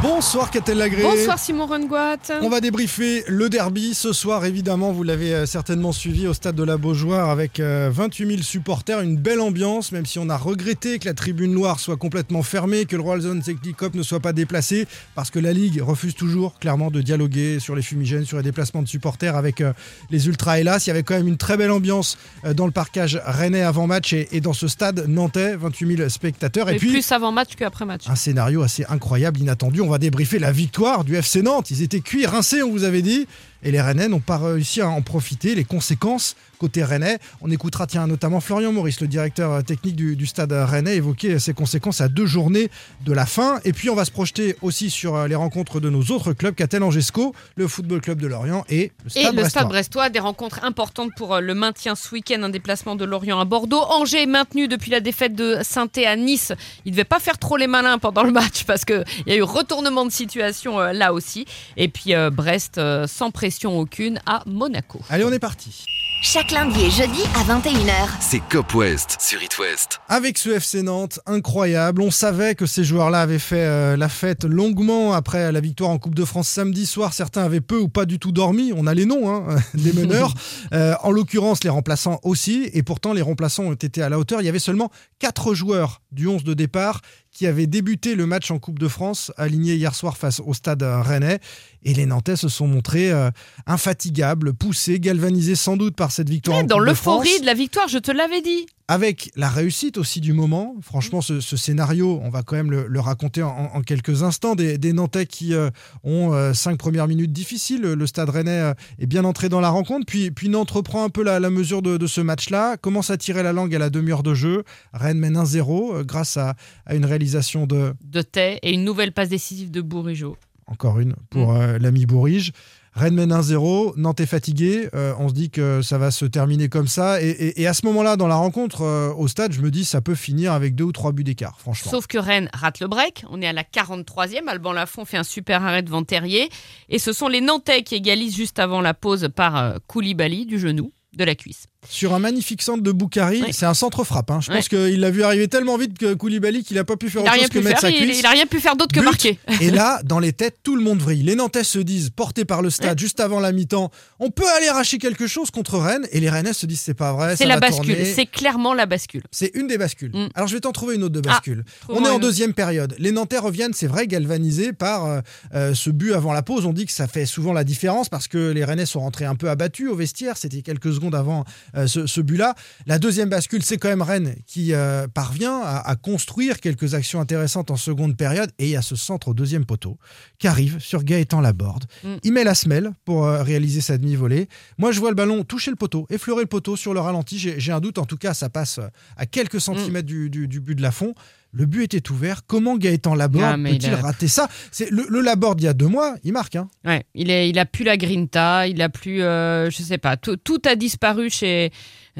Bonsoir Catel Lagré. Bonsoir Simon Rengoat. On va débriefer le derby ce soir, évidemment, vous l'avez euh, certainement suivi au stade de la Beaujoire avec euh, 28 000 supporters, une belle ambiance, même si on a regretté que la tribune noire soit complètement fermée, que le Royal Zone Cup ne soit pas déplacé, parce que la Ligue refuse toujours clairement de dialoguer sur les fumigènes, sur les déplacements de supporters avec euh, les Ultras. Hélas, il y avait quand même une très belle ambiance euh, dans le parcage rennais avant match et, dans ce stade nantais, 28 000 spectateurs. Et, puis, plus avant match qu'après match. un scénario assez incroyable, inattendu. On va débriefer la victoire du FC Nantes. Ils étaient cuits, rincés, on vous avait dit. Et les Rennais n'ont pas réussi à en profiter. Les conséquences côté Rennais, on écoutera tiens, notamment Florian Maurice, le directeur technique du, du stade Rennais, évoquer ces conséquences à deux journées de la fin. Et puis on va se projeter aussi sur euh, les rencontres de nos autres clubs, Catel Angesco, le Football Club de Lorient et le Stade Et le Brestois. Stade Brestois, des rencontres importantes pour euh, le maintien ce week-end, un déplacement de Lorient à Bordeaux. Angers est maintenu depuis la défaite de saint à Nice. Il ne devait pas faire trop les malins pendant le match parce qu'il y a eu retournement de situation euh, là aussi. Et puis euh, Brest, euh, sans pression aucune, à Monaco. Allez, on est parti. Chaque lundi et jeudi à 21h. C'est Cop West sur It West. Avec ce FC Nantes, incroyable. On savait que ces joueurs-là avaient fait euh, la fête longuement après la victoire en Coupe de France samedi soir. Certains avaient peu ou pas du tout dormi. On a les noms hein, des meneurs. Euh, en l'occurrence, les remplaçants aussi. Et pourtant, les remplaçants ont été à la hauteur. Il y avait seulement 4 joueurs du 11 de départ qui avaient débuté le match en Coupe de France, alignés hier soir face au stade rennais. Et les Nantais se sont montrés euh, infatigables, poussés, galvanisés sans doute par cette victoire. Ouais, en dans de l'euphorie de la victoire, je te l'avais dit. Avec la réussite aussi du moment. Franchement, ce, ce scénario, on va quand même le, le raconter en, en quelques instants. Des, des Nantais qui euh, ont euh, cinq premières minutes difficiles. Le stade rennais euh, est bien entré dans la rencontre. Puis, puis Nantes reprend un peu la, la mesure de, de ce match-là, commence à tirer la langue à la demi-heure de jeu. Rennes mène 1-0 euh, grâce à, à une réalisation de, De Tay et une nouvelle passe décisive de Bourigeau. encore une, pour euh, l'ami Bourrige. Rennes mène 1-0, Nantes est fatigué, euh, on se dit que ça va se terminer comme ça. Et, à ce moment-là, dans la rencontre euh, au stade, je me dis ça peut finir avec deux ou trois buts d'écart, franchement. Sauf que Rennes rate le break. On est à la 43e. Alban Lafont fait un super arrêt devant Terrier. Et ce sont les Nantais qui égalisent juste avant la pause par euh, Koulibaly du genou, de la cuisse. Sur un magnifique centre de Boukari, Ouais. c'est un centre frappe. hein. Je Ouais. pense qu'il l'a vu arriver tellement vite que Koulibaly qu'il n'a pas pu faire n'a autre rien chose que mettre faire. sa Il, cuisse. il a rien pu faire d'autre que marquer. Et là, dans les têtes, tout le monde vrille. Les Nantais se disent, portés par le stade juste avant la mi-temps, on peut aller arracher quelque chose contre Rennes. Et les Rennais se disent, c'est pas vrai. C'est la va bascule. C'est clairement la bascule. C'est une des bascules. Mm. Alors je vais t'en trouver une autre de Ah, bascule. on est en une. deuxième période. Les Nantais reviennent, c'est vrai, galvanisés par euh, euh, ce but avant la pause. On dit que ça fait souvent la différence parce que les Rennais sont rentrés un peu abattus au vestiaire. C'était quelques secondes avant ce, ce but-là. La deuxième bascule, c'est quand même Rennes qui euh, parvient à, à construire quelques actions intéressantes en seconde période. Et il y a ce centre au deuxième poteau qui arrive sur Gaëtan Laborde. Mm. Il met la semelle pour euh, réaliser sa demi-volée. Moi, je vois le ballon toucher le poteau, effleurer le poteau sur le ralenti. J'ai un doute. En tout cas, ça passe euh, à quelques centimètres du, du- du but de la fond. Le but était ouvert. Comment Gaëtan Laborde Ah, peut-il a- rater ça? C'est le, le Laborde il y a deux mois, il marque. hein. Ouais, il, est, il a plus la grinta, il a plus, euh, je sais pas, tout, a disparu chez,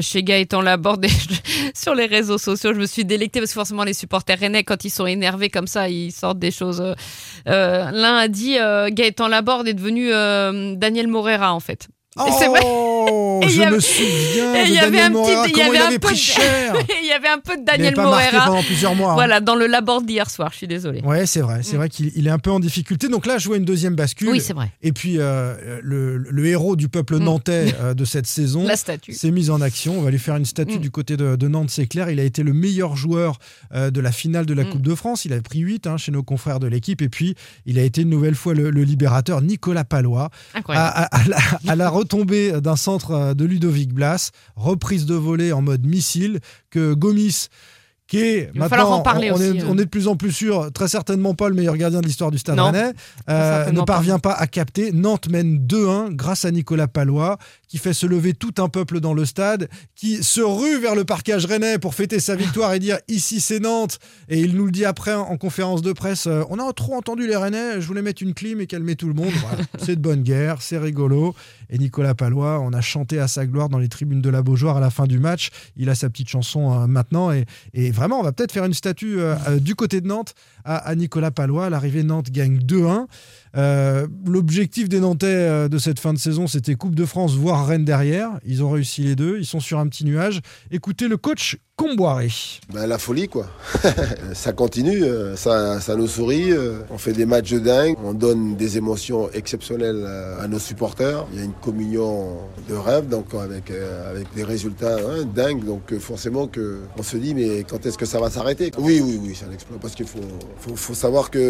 chez Gaëtan Laborde. Et je- sur les réseaux sociaux, je me suis délectée parce que forcément les supporters rennais, quand ils sont énervés comme ça, ils sortent des choses. euh, euh, L'un a dit euh, Gaëtan Laborde est devenu euh, Daniel Morera en fait. C'est vrai. Et il je avait- me souviens et de il y avait un petit- Morera. il Comment avait il un avait peu pris de- cher il y avait un peu de Il Daniel n'avait pas marqué Morera. pendant plusieurs mois. hein. Voilà, dans le Laborde d'hier soir, je suis désolée. Ouais, c'est vrai. C'est Mm. vrai qu'il il est un peu en difficulté. Donc là, je vois une deuxième bascule. Oui, c'est vrai. Et puis, euh, le, le héros du peuple Mm. nantais euh, de cette saison La statue. s'est mis en action. On va lui faire une statue Mm. du côté de, de Nantes, c'est clair. Il a été le meilleur joueur euh, de la finale de la. Coupe de France. Il a pris 8 chez nos confrères de l'équipe. Et puis, il a été une nouvelle fois le, le libérateur Nicolas Palois. Incroyable. À, à- à la, à la retombée d'un centre de Ludovic Blas, reprise de volée en mode missile, que Gomis, qui est Il va falloir maintenant, en parler on, aussi, est, hein. on est de plus en plus sûr, très certainement pas le meilleur gardien de l'histoire du Stade Non, Rennais, euh, ne parvient pas. à capter. Nantes mène 2-1 grâce à Nicolas Palois, qui fait se lever tout un peuple dans le stade, qui se rue vers le parcage rennais pour fêter sa victoire et dire ici c'est Nantes. Et il nous le dit après en conférence de presse euh, on a trop entendu les Rennais, je voulais mettre une clim et calmer tout le monde. Voilà. c'est de bonne guerre, c'est rigolo. Et Nicolas Palois, on a chanté à sa gloire dans les tribunes de la Beaujoire à la fin du match. Il a sa petite chanson euh, maintenant. Et, et vraiment, on va peut-être faire une statue euh, euh, du côté de Nantes à, à Nicolas Palois. L'arrivée, Nantes gagne 2-1. Euh, l'objectif des Nantais euh, de cette fin de saison, c'était Coupe de France, voire Rennes derrière. Ils ont réussi les deux. Ils sont sur un petit nuage. Écoutez le coach Comboiré. Ben, la folie, quoi. ça continue, euh, ça, ça nous sourit. On fait des matchs de dingue, on donne des émotions exceptionnelles à nos supporters. Il y a une communion de rêve, donc avec, avec des résultats hein, dingues. Donc forcément que on se dit, mais quand est-ce que ça va s'arrêter? Oui, oui, oui, c'est un exploit. Parce qu'il faut, faut, savoir qu'il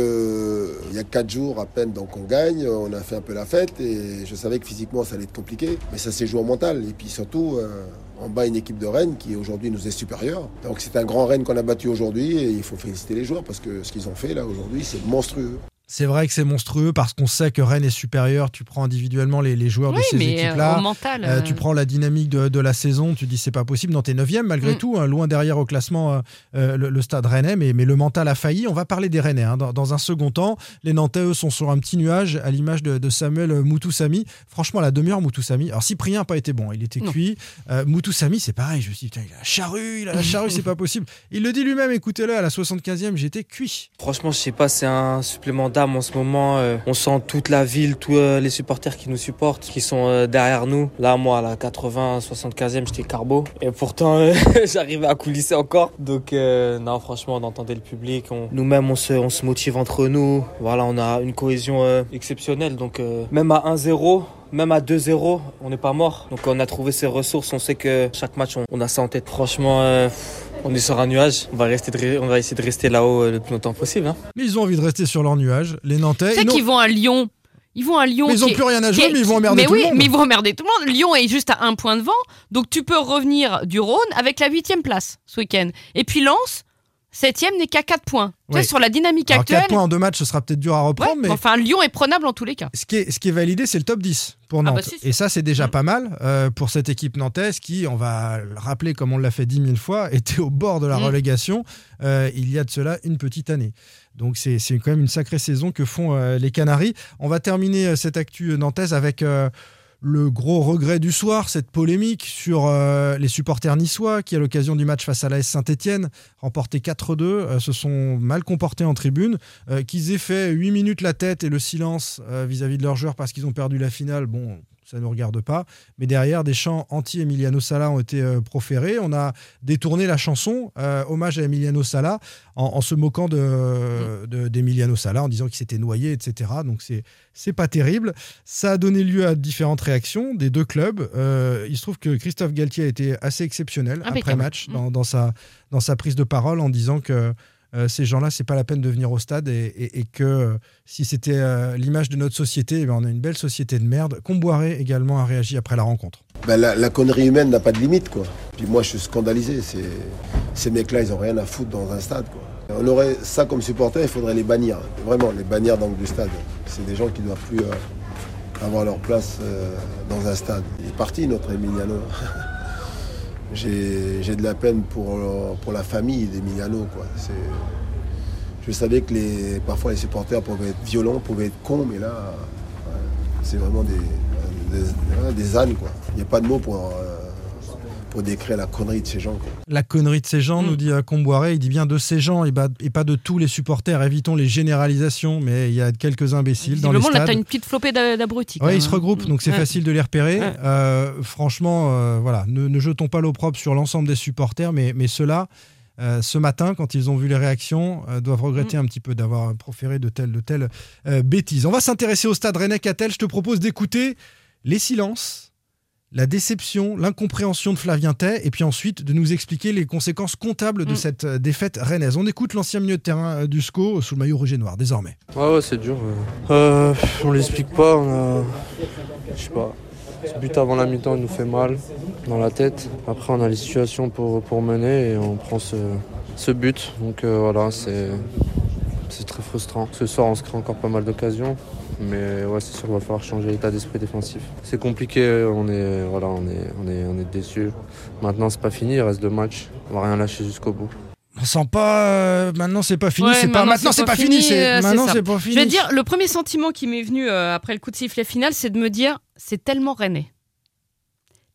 y a quatre jours à peine donc on gagne, on a fait un peu la fête et je savais que physiquement ça allait être compliqué, mais ça s'est joué en mental et puis surtout euh, on bat une équipe de Rennes qui aujourd'hui nous est supérieure. Donc c'est un grand Rennes qu'on a battu aujourd'hui et il faut féliciter les joueurs parce que ce qu'ils ont fait là aujourd'hui c'est monstrueux. C'est vrai que c'est monstrueux parce qu'on sait que Rennes est supérieur. Tu prends individuellement les, joueurs de ces équipes-là. Euh, euh, tu prends la dynamique de, la saison. Tu dis c'est pas possible. Dans tes 9 malgré mm. tout, hein, loin derrière au classement, euh, le, stade Rennais. Mais, mais, le mental a failli. On va parler des Rennais hein. dans, un second temps. Les Nantais, eux, sont sur un petit nuage à l'image de, Samuel Moutoussami. Franchement, la demi-heure, Moutoussami. Alors, Cyprien n'a pas été bon. Il était cuit. Moutoussami, c'est pareil. Je me suis dit, il a la charrue, il a la charrue, c'est pas possible. Il le dit lui-même. Écoutez-le, à la 75e, j'étais cuit. Franchement, je sais pas, c'est un supplément en ce moment. Euh, on sent toute la ville, tous euh, les supporters qui nous supportent, qui sont euh, derrière nous. Là, moi, à la 80, 75e, j'étais carbo. Et pourtant, j'arrivais à coulisser encore. Donc, non, franchement, on entendait le public. Nous-mêmes, on se, on se motive entre nous. Voilà, on a une cohésion exceptionnelle. Donc, même à 1-0, même à 2-0, on n'est pas mort. Donc on a trouvé ses ressources, on sait que chaque match, on, a ça en tête. Franchement, on est sur un nuage. On va, rester on va essayer de rester là-haut euh, le plus longtemps possible. Hein. Mais ils ont envie de rester sur leur nuage, les Nantais. C'est qu'ils vont à Lyon. Ils vont à Lyon. Mais ils n'ont plus rien à jouer, mais ils vont emmerder tout le monde. Mais ils vont emmerder tout le monde. Lyon est juste à un point de vent. Donc tu peux revenir du Rhône avec la huitième place ce week-end. Et puis Lens, Septième n'est qu'à 4 points. sur la dynamique actuelle. 4 points en deux matchs, ce sera peut-être dur à reprendre. mais enfin, Lyon est prenable en tous les cas. Ce qui est, ce qui est validé, c'est le top 10 pour ah bah Nantes. Et ça, c'est déjà mm. pas mal euh, pour cette équipe nantaise qui, on va le rappeler comme on l'a fait 10 000 fois, était au bord de la mm. relégation euh, il y a de cela une petite année. Donc c'est quand même une sacrée saison que font euh, les Canaries. On va terminer cette actu nantaise avec le gros regret du soir, cette polémique sur euh, les supporters niçois qui, à l'occasion du match face à l'AS Saint-Etienne, remporté 4-2, euh, se sont mal comportés en tribune, euh, qu'ils aient fait 8 minutes la tête et le silence vis-à-vis -vis de leurs joueurs parce qu'ils ont perdu la finale. Bon, ça ne nous regarde pas. Mais derrière, des chants anti-Emiliano Sala ont été euh, proférés. On a détourné la chanson euh, hommage à Emiliano Sala en, se moquant d'Emiliano de, Sala, en disant qu'il s'était noyé, etc. Donc c'est c'est pas terrible. Ça a donné lieu à différentes réactions des deux clubs. Euh, il se trouve que Christophe Galtier a été assez exceptionnel après match dans, dans, sa, dans sa prise de parole en disant que euh, ces gens-là, c'est pas la peine de venir au stade et, que euh, si c'était euh, l'image de notre société, eh on a une belle société de merde. Comboiré également a réagi après la rencontre. Ben, la, connerie humaine n'a pas de limite, quoi. Puis moi, je suis scandalisé. Ces mecs-là, ils ont rien à foutre dans un stade. On aurait ça comme supporter, il faudrait les bannir. Vraiment, les bannir dans du stade. C'est des gens qui ne doivent plus avoir leur place dans un stade. Il est parti, notre Emiliano. j'ai de la peine pour, pour la famille d'Emiliano. Je savais que les, parfois les supporters pouvaient être violents, pouvaient être cons, mais là, c'est vraiment des, des, des, ânes. Il n'y a pas de mots pour, euh, pour décrire la connerie de ces gens. La connerie de ces gens, nous mm. dit euh, Comboiré, il dit bien de ces gens et, pas de tous les supporters. Évitons les généralisations, mais il y a quelques imbéciles dans les stades. Là, tu une petite flopée d'abrutis. Oui, ils se regroupent, donc c'est facile de les repérer. Euh, franchement, euh, voilà, ne, jetons pas l'opprobre sur l'ensemble des supporters, mais, mais ceux-là, ce matin, quand ils ont vu les réactions, doivent regretter mm. un petit peu d'avoir proféré de telles, de telles bêtises. On va s'intéresser au stade Rennais-Catel. Je te propose d'écouter les silences la déception, l'incompréhension de Flavien Tay, et puis ensuite de nous expliquer les conséquences comptables de mm. cette euh, défaite rennaise. On écoute l'ancien milieu de terrain euh, du SCO sous le maillot rouge et noir, désormais. Ouais, ouais c'est dur. Euh, on l'explique pas, on a... Je sais pas. Ce but avant la mi-temps nous fait mal dans la tête. Après, on a les situations pour, pour mener et on prend ce, ce but. Donc voilà, c'est très frustrant. Ce soir, on se crée encore pas mal d'occasions. Mais ouais, c'est sûr qu'il va falloir changer l'état d'esprit défensif. C'est compliqué, on est, voilà, on est, on est, on est déçus. Maintenant, c'est pas fini, il reste deux matchs. On va rien lâcher jusqu'au bout. On sent pas. Euh, maintenant, c'est pas fini. c'est pas maintenant, c'est pas, fini. C'est maintenant, c'est pas fini. Je vais dire, le premier sentiment qui m'est venu euh, après le coup de sifflet final, c'est de me dire, c'est tellement rennais.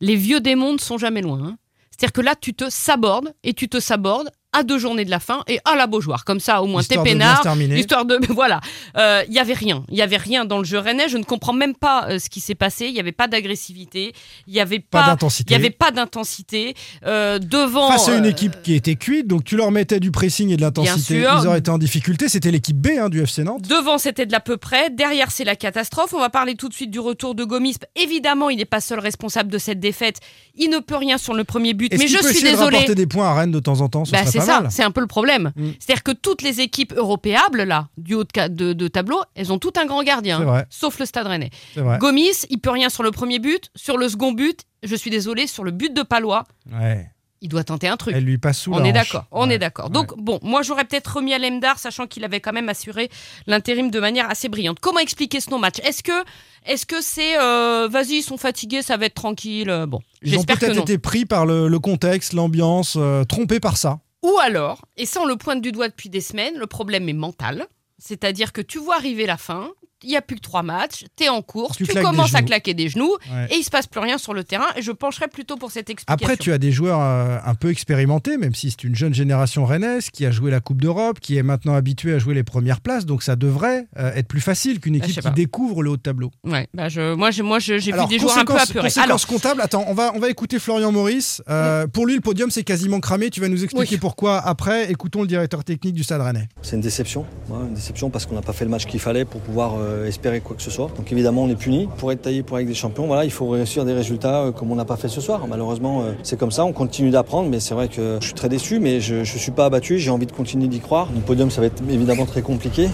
Les vieux démons ne sont jamais loin. Hein. C'est-à-dire que là, tu te sabordes et tu te sabordes à deux journées de la fin et à la Beaujoire. Comme ça, au moins, t'es peinard. Histoire de. Voilà. Euh, Il y avait rien. Il y avait rien dans le jeu rennais. Je ne comprends même pas euh, ce qui s'est passé. Il n'y avait pas d'agressivité. Il n'y avait Pas d'intensité. Il n'y avait pas d'intensité. Euh, devant. Face à une euh, équipe qui était cuite, donc tu leur mettais du pressing et de l'intensité, ils auraient été en difficulté. C'était l'équipe B hein, du FC Nantes. Devant, c'était de l'à peu près. Derrière, c'est la catastrophe. On va parler tout de suite du retour de Gomis. Évidemment, il n'est pas seul responsable de cette défaite. Il ne peut rien sur le premier but. Mais je suis rapporter des points à Rennes de temps en temps Ce Bah, c'est pas ça, c'est un peu le problème. Mm. C'est-à-dire que toutes les équipes européables, là, du haut de, ca- de- de tableau, elles ont tout un grand gardien, hein, sauf le Stade Rennais. Gomis, il peut rien sur le premier but. Sur le second but, je suis désolée, sur le but de Palois, Ouais. il doit tenter un truc. Elle lui passe sous On la est d'accord, on Ouais. est d'accord. Donc bon, moi j'aurais peut-être remis à Lemdar, sachant qu'il avait quand même assuré l'intérim de manière assez brillante. Comment expliquer ce non-match? Est-ce que est-ce que c'est euh, vas-y, ils sont fatigués, ça va être tranquille euh, Bon, Ils ont peut-être été pris par le, le contexte, l'ambiance, euh, trompés par ça. Ou alors, et ça on le pointe du doigt depuis des semaines, le problème est mental. C'est-à-dire que tu vois arriver la fin, il n'y a plus que trois matchs, tu es en course, Tu commences à claquer des genoux Ouais. et il se passe plus rien sur le terrain. Et je pencherais plutôt pour cette explication. Après, tu as des joueurs euh, un peu expérimentés, même si c'est une jeune génération rennaise qui a joué la Coupe d'Europe, qui est maintenant habituée à jouer les premières places. Donc ça devrait euh, être plus facile qu'une Bah, équipe qui découvre le haut de tableau. Ouais, bah je, moi, j'ai, moi, j'ai vu des joueurs un peu apeurés. Alors, comptable, attends, on va, on va écouter Florian Maurice. Euh, Pour lui, le podium, c'est quasiment cramé. Tu vas nous expliquer Oui. pourquoi après. Écoutons le directeur technique du Stade Rennais. C'est une déception, ouais, une déception parce qu'on n'a pas fait le match qu'il fallait pour pouvoir euh, espérer quoi que ce soit. Donc évidemment on est puni. Pour être taillé pour avec des champions, il faut réussir des résultats euh, comme on n'a pas fait ce soir. Malheureusement euh, c'est comme ça, on continue d'apprendre, mais c'est vrai que je suis très déçu, mais je ne suis pas abattu, j'ai envie de continuer d'y croire. Le podium ça va être évidemment très compliqué.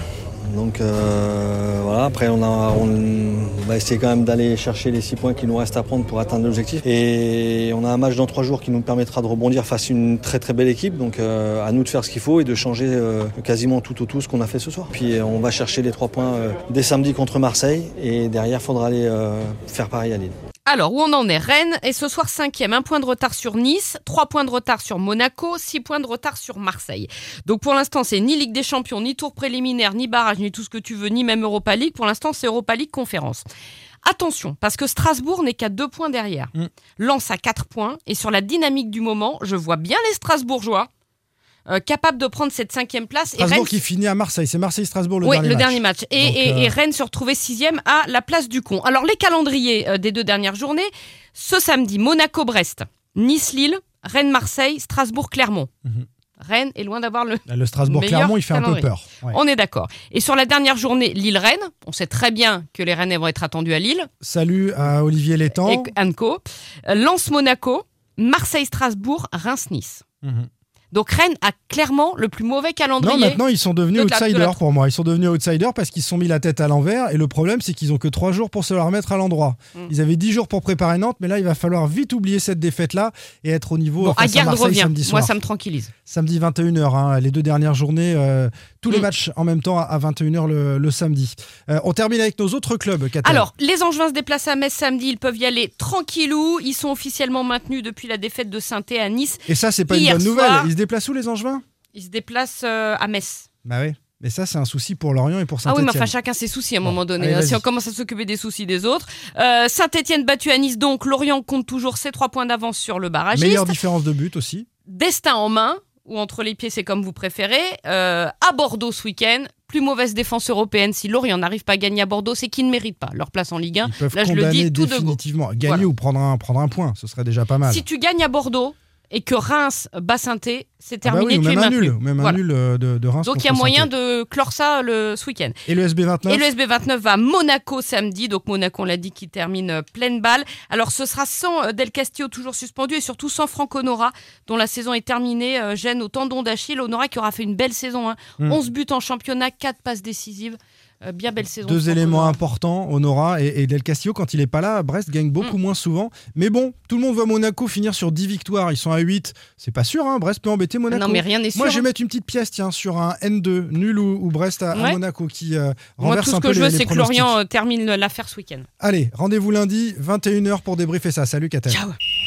Donc euh, voilà, après on, va essayer quand même d'aller chercher les six points qu'il nous reste à prendre pour atteindre l'objectif. Et on a un match dans trois jours qui nous permettra de rebondir face à une très très belle équipe. Donc euh, à nous de faire ce qu'il faut et de changer euh, quasiment tout au tout ce qu'on a fait ce soir. Puis on va chercher les trois points dès samedi contre Marseille et derrière il faudra aller faire pareil à Lille. Alors, où on en est? Rennes est ce soir cinquième, un point de retard sur Nice, trois points de retard sur Monaco, six points de retard sur Marseille. Donc pour l'instant, c'est ni Ligue des Champions, ni tour préliminaire, ni barrage, ni tout ce que tu veux, ni même Europa League. Pour l'instant, c'est Europa League conférence. Attention, parce que Strasbourg n'est qu'à deux points derrière. Mm. Lance à quatre points, et sur la dynamique du moment, je vois bien les Strasbourgeois euh, capables de prendre cette cinquième place. et Strasbourg Rennes qui finit à Marseille. C'est Marseille-Strasbourg le oui, dernier le match. dernier match. Et, Donc, et- euh, et Rennes se retrouvait sixième à la place du con. Alors, les calendriers euh, des deux dernières journées, ce samedi, Monaco-Brest, Nice-Lille, Rennes-Marseille, Strasbourg-Clermont. Mhm. Rennes est loin d'avoir le... Le Strasbourg-Clermont, il fait un peu peur. Ouais. On est d'accord. Et sur la dernière journée, Lille-Rennes, on sait très bien que les Rennais vont être attendus à Lille, Salut à Olivier Létang. et Anco. Lens-Monaco, Marseille-Strasbourg, Reims-Nice. Mhm. Donc Rennes a clairement le plus mauvais Non, calendrier. maintenant ils sont devenus de la- de la- outsiders pour moi. Ils sont devenus outsiders parce qu'ils se sont mis la tête à l'envers. Et le problème, c'est qu'ils ont que trois jours pour se la remettre à l'endroit. Mm. Ils avaient dix jours pour préparer Nantes, mais là, il va falloir vite oublier cette défaite-là et être au niveau Bon, face à Marseille revient. samedi Moi, soir. ça me tranquillise. Samedi 21h, hein, les deux dernières journées, euh, tous les Mm. matchs en même temps à- à 21h le, le samedi. Euh, on termine avec nos autres clubs. Catel. Alors, les Angevins se déplacent à Metz samedi, ils peuvent y aller tranquillou. Ils sont officiellement maintenus depuis la défaite de saint à Nice. et ça, c'est pas une bonne nouvelle. Ils se déplacent où les Angevins? Ils se déplacent euh, à Metz. Bah oui. Mais ça, c'est un souci pour Lorient et pour Ah oui, Saint-Etienne. mais enfin, chacun ses soucis à un Bon, moment donné. allez, hein, si on commence à s'occuper des soucis des autres. Euh, Saint-Etienne battu à Nice, donc Lorient compte toujours ses trois points d'avance sur le barragiste. Meilleure différence de but aussi. Destin en main, ou entre les pieds, c'est comme vous préférez. Euh, à Bordeaux ce week-end. Plus mauvaise défense européenne. Si Lorient n'arrive pas à gagner à Bordeaux, c'est qu'ils ne méritent pas leur place en Ligue 1. Ils peuvent Là, je le dis tout de go. Gagner Voilà. ou prendre un, prendre un point, ce serait déjà pas mal. Si tu gagnes à Bordeaux et que Reims bat saint c'est Ah bah terminé, oui, es même un nul, même un nul euh, de, de Reims. Donc il y a moyen de clore ça le, ce week-end. Et le SB29 Et le SB29 va à Monaco samedi. Donc Monaco, on l'a dit, qui termine euh, pleine balle. Alors ce sera sans euh, Del Castillo toujours suspendu et surtout sans Franck Honora, dont la saison est terminée. gêne au tendon d'Achille. Honora qui aura fait une belle saison. hein. Mm. 11 buts en championnat, 4 passes décisives. Euh, bien belle saison. de Deux éléments Honora. importants, Honora et, et Del Castillo, quand il est pas là, Brest gagne beaucoup moins souvent. Mais bon, tout le monde voit Monaco finir sur 10 victoires, ils sont à 8. C'est pas sûr, hein, Brest peut embêter Monaco. Non mais rien n'est sûr. Moi, je vais hein. mettre une petite pièce tiens, sur un N2, nul ou, ou Brest à, à Ouais. Monaco, qui euh, Moi renverse tout ce un que peu je veux, c'est que. Lorient euh, termine l'affaire ce week-end. Allez, rendez-vous lundi, 21h pour débriefer ça. Salut, Katel. Ciao.